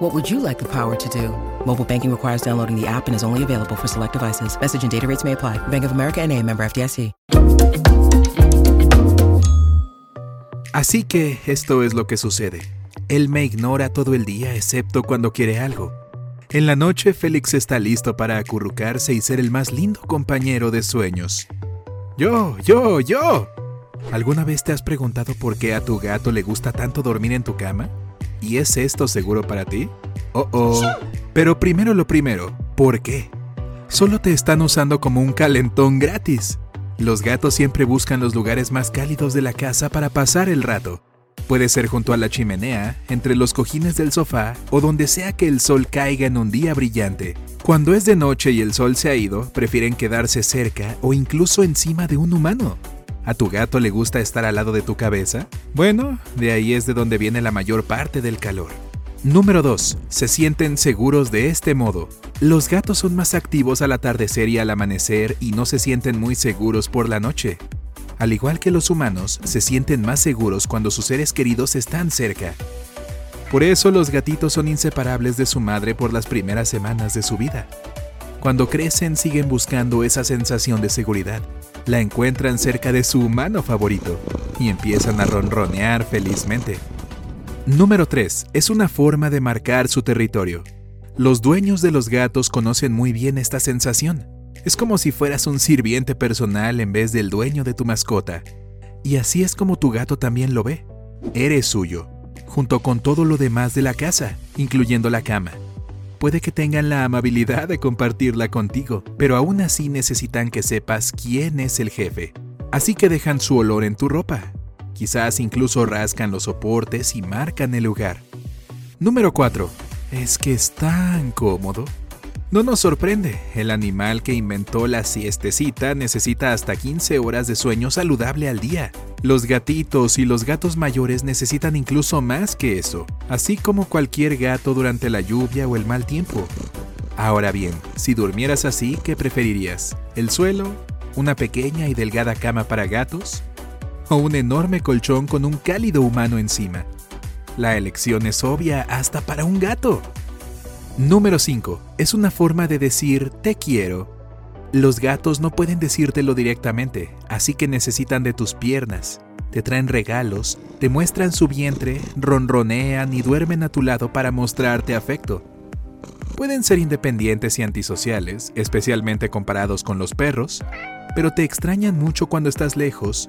What would you like the power to do? Mobile banking requires downloading the app and is only available for select devices. Message and data rates may apply. Bank of America and a member FDIC. Así que esto es lo que sucede. Él me ignora todo el día excepto cuando quiere algo. En la noche Félix está listo para acurrucarse y ser el más lindo compañero de sueños. Yo, yo, yo. ¿Alguna vez te has preguntado por qué a tu gato le gusta tanto dormir en tu cama? ¿Y es esto seguro para ti? Oh, oh. Pero primero lo primero, ¿por qué? Solo te están usando como un calentón gratis. Los gatos siempre buscan los lugares más cálidos de la casa para pasar el rato. Puede ser junto a la chimenea, entre los cojines del sofá o donde sea que el sol caiga en un día brillante. Cuando es de noche y el sol se ha ido, prefieren quedarse cerca o incluso encima de un humano. ¿A tu gato le gusta estar al lado de tu cabeza? Bueno, de ahí es de donde viene la mayor parte del calor. Número 2. Se sienten seguros de este modo. Los gatos son más activos al atardecer y al amanecer y no se sienten muy seguros por la noche. Al igual que los humanos, se sienten más seguros cuando sus seres queridos están cerca. Por eso los gatitos son inseparables de su madre por las primeras semanas de su vida. Cuando crecen siguen buscando esa sensación de seguridad. La encuentran cerca de su humano favorito y empiezan a ronronear felizmente. Número 3. Es una forma de marcar su territorio. Los dueños de los gatos conocen muy bien esta sensación. Es como si fueras un sirviente personal en vez del dueño de tu mascota. Y así es como tu gato también lo ve. Eres suyo, junto con todo lo demás de la casa, incluyendo la cama. Puede que tengan la amabilidad de compartirla contigo, pero aún así necesitan que sepas quién es el jefe. Así que dejan su olor en tu ropa, Quizás incluso rascan los soportes y marcan el lugar. Número 4. Es que es tan cómodo. No nos sorprende, el animal que inventó la siestecita necesita hasta 15 horas de sueño saludable al día. Los gatitos y los gatos mayores necesitan incluso más que eso, así como cualquier gato durante la lluvia o el mal tiempo. Ahora bien, si durmieras así, ¿qué preferirías? ¿El suelo? ¿Una pequeña y delgada cama para gatos? o un enorme colchón con un cálido humano encima. La elección es obvia hasta para un gato. Número 5. Es una forma de decir te quiero. Los gatos no pueden decírtelo directamente, así que necesitan de tus piernas. Te traen regalos, te muestran su vientre, ronronean y duermen a tu lado para mostrarte afecto. Pueden ser independientes y antisociales, especialmente comparados con los perros, pero te extrañan mucho cuando estás lejos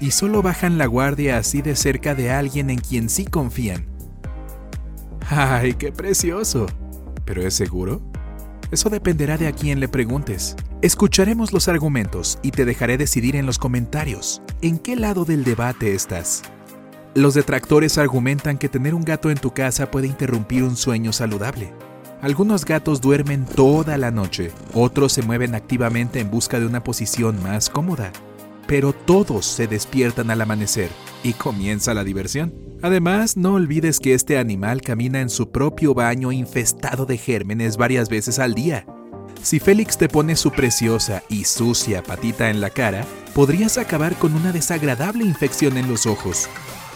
Y solo bajan la guardia así de cerca de alguien en quien sí confían. ¡Ay, qué precioso! ¿Pero es seguro? Eso dependerá de a quién le preguntes. Escucharemos los argumentos y te dejaré decidir en los comentarios en qué lado del debate estás. Los detractores argumentan que tener un gato en tu casa puede interrumpir un sueño saludable. Algunos gatos duermen toda la noche, otros se mueven activamente en busca de una posición más cómoda pero todos se despiertan al amanecer y comienza la diversión. Además, no olvides que este animal camina en su propio baño infestado de gérmenes varias veces al día. Si Félix te pone su preciosa y sucia patita en la cara, podrías acabar con una desagradable infección en los ojos.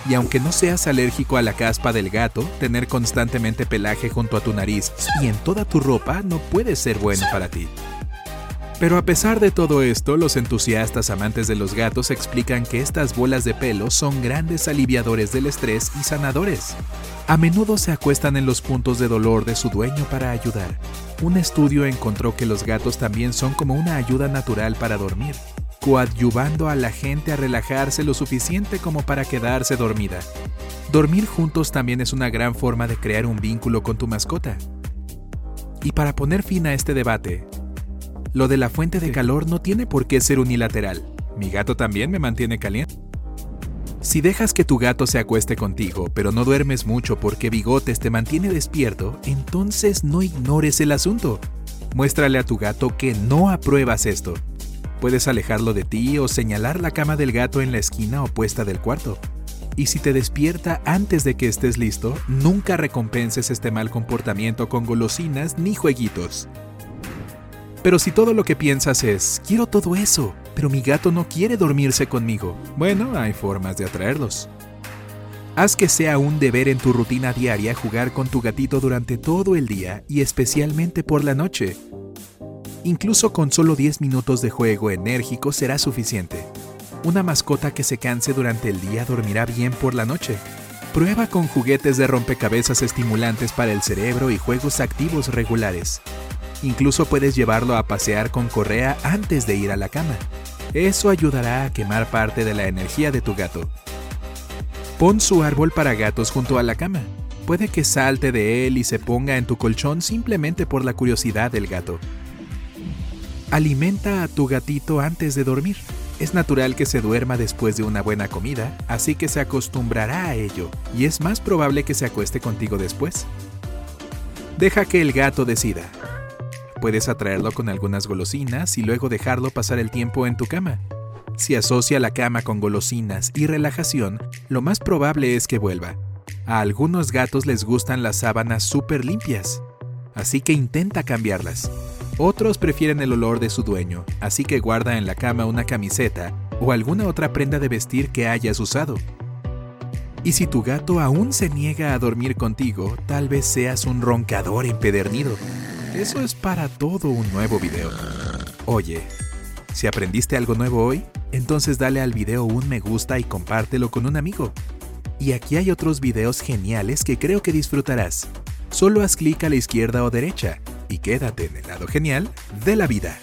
Y aunque no seas alérgico a la caspa del gato, tener constantemente pelaje junto a tu nariz y en toda tu ropa no puede ser bueno para ti. Pero a pesar de todo esto, los entusiastas amantes de los gatos explican que estas bolas de pelo son grandes aliviadores del estrés y sanadores. A menudo se acuestan en los puntos de dolor de su dueño para ayudar. Un estudio encontró que los gatos también son como una ayuda natural para dormir. coadyuvando a la gente a relajarse lo suficiente como para quedarse dormida. Dormir juntos también es una gran forma de crear un vínculo con tu mascota. Y para poner fin a este debate, lo de la fuente de calor no tiene por qué ser unilateral. Mi gato también me mantiene caliente. Si dejas que tu gato se acueste contigo, pero no duermes mucho porque Bigotes te mantiene despierto, entonces no ignores el asunto. Muéstrale a tu gato que no apruebas esto. Puedes alejarlo de ti o señalar la cama del gato en la esquina opuesta del cuarto. Y si te despierta antes de que estés listo, nunca recompenses este mal comportamiento con golosinas ni jueguitos. Pero si todo lo que piensas es, quiero todo eso, pero mi gato no quiere dormirse conmigo, bueno, hay formas de atraerlos. Haz que sea un deber en tu rutina diaria jugar con tu gatito durante todo el día y especialmente por la noche. Incluso con solo 10 minutos de juego enérgico será suficiente. Una mascota que se canse durante el día dormirá bien por la noche. Prueba con juguetes de rompecabezas estimulantes para el cerebro y juegos activos regulares. Incluso puedes llevarlo a pasear con correa antes de ir a la cama. Eso ayudará a quemar parte de la energía de tu gato. Pon su árbol para gatos junto a la cama. Puede que salte de él y se ponga en tu colchón simplemente por la curiosidad del gato. Alimenta a tu gatito antes de dormir. Es natural que se duerma después de una buena comida, así que se acostumbrará a ello y es más probable que se acueste contigo después. Deja que el gato decida. Puedes atraerlo con algunas golosinas y luego dejarlo pasar el tiempo en tu cama. Si asocia la cama con golosinas y relajación, lo más probable es que vuelva. A algunos gatos les gustan las sábanas súper limpias, así que intenta cambiarlas. Otros prefieren el olor de su dueño, así que guarda en la cama una camiseta o alguna otra prenda de vestir que hayas usado. Y si tu gato aún se niega a dormir contigo, tal vez seas un roncador empedernido. Eso es para todo un nuevo video. Oye, si aprendiste algo nuevo hoy, entonces dale al video un me gusta y compártelo con un amigo. Y aquí hay otros videos geniales que creo que disfrutarás. Solo haz clic a la izquierda o derecha y quédate en el lado genial de la vida.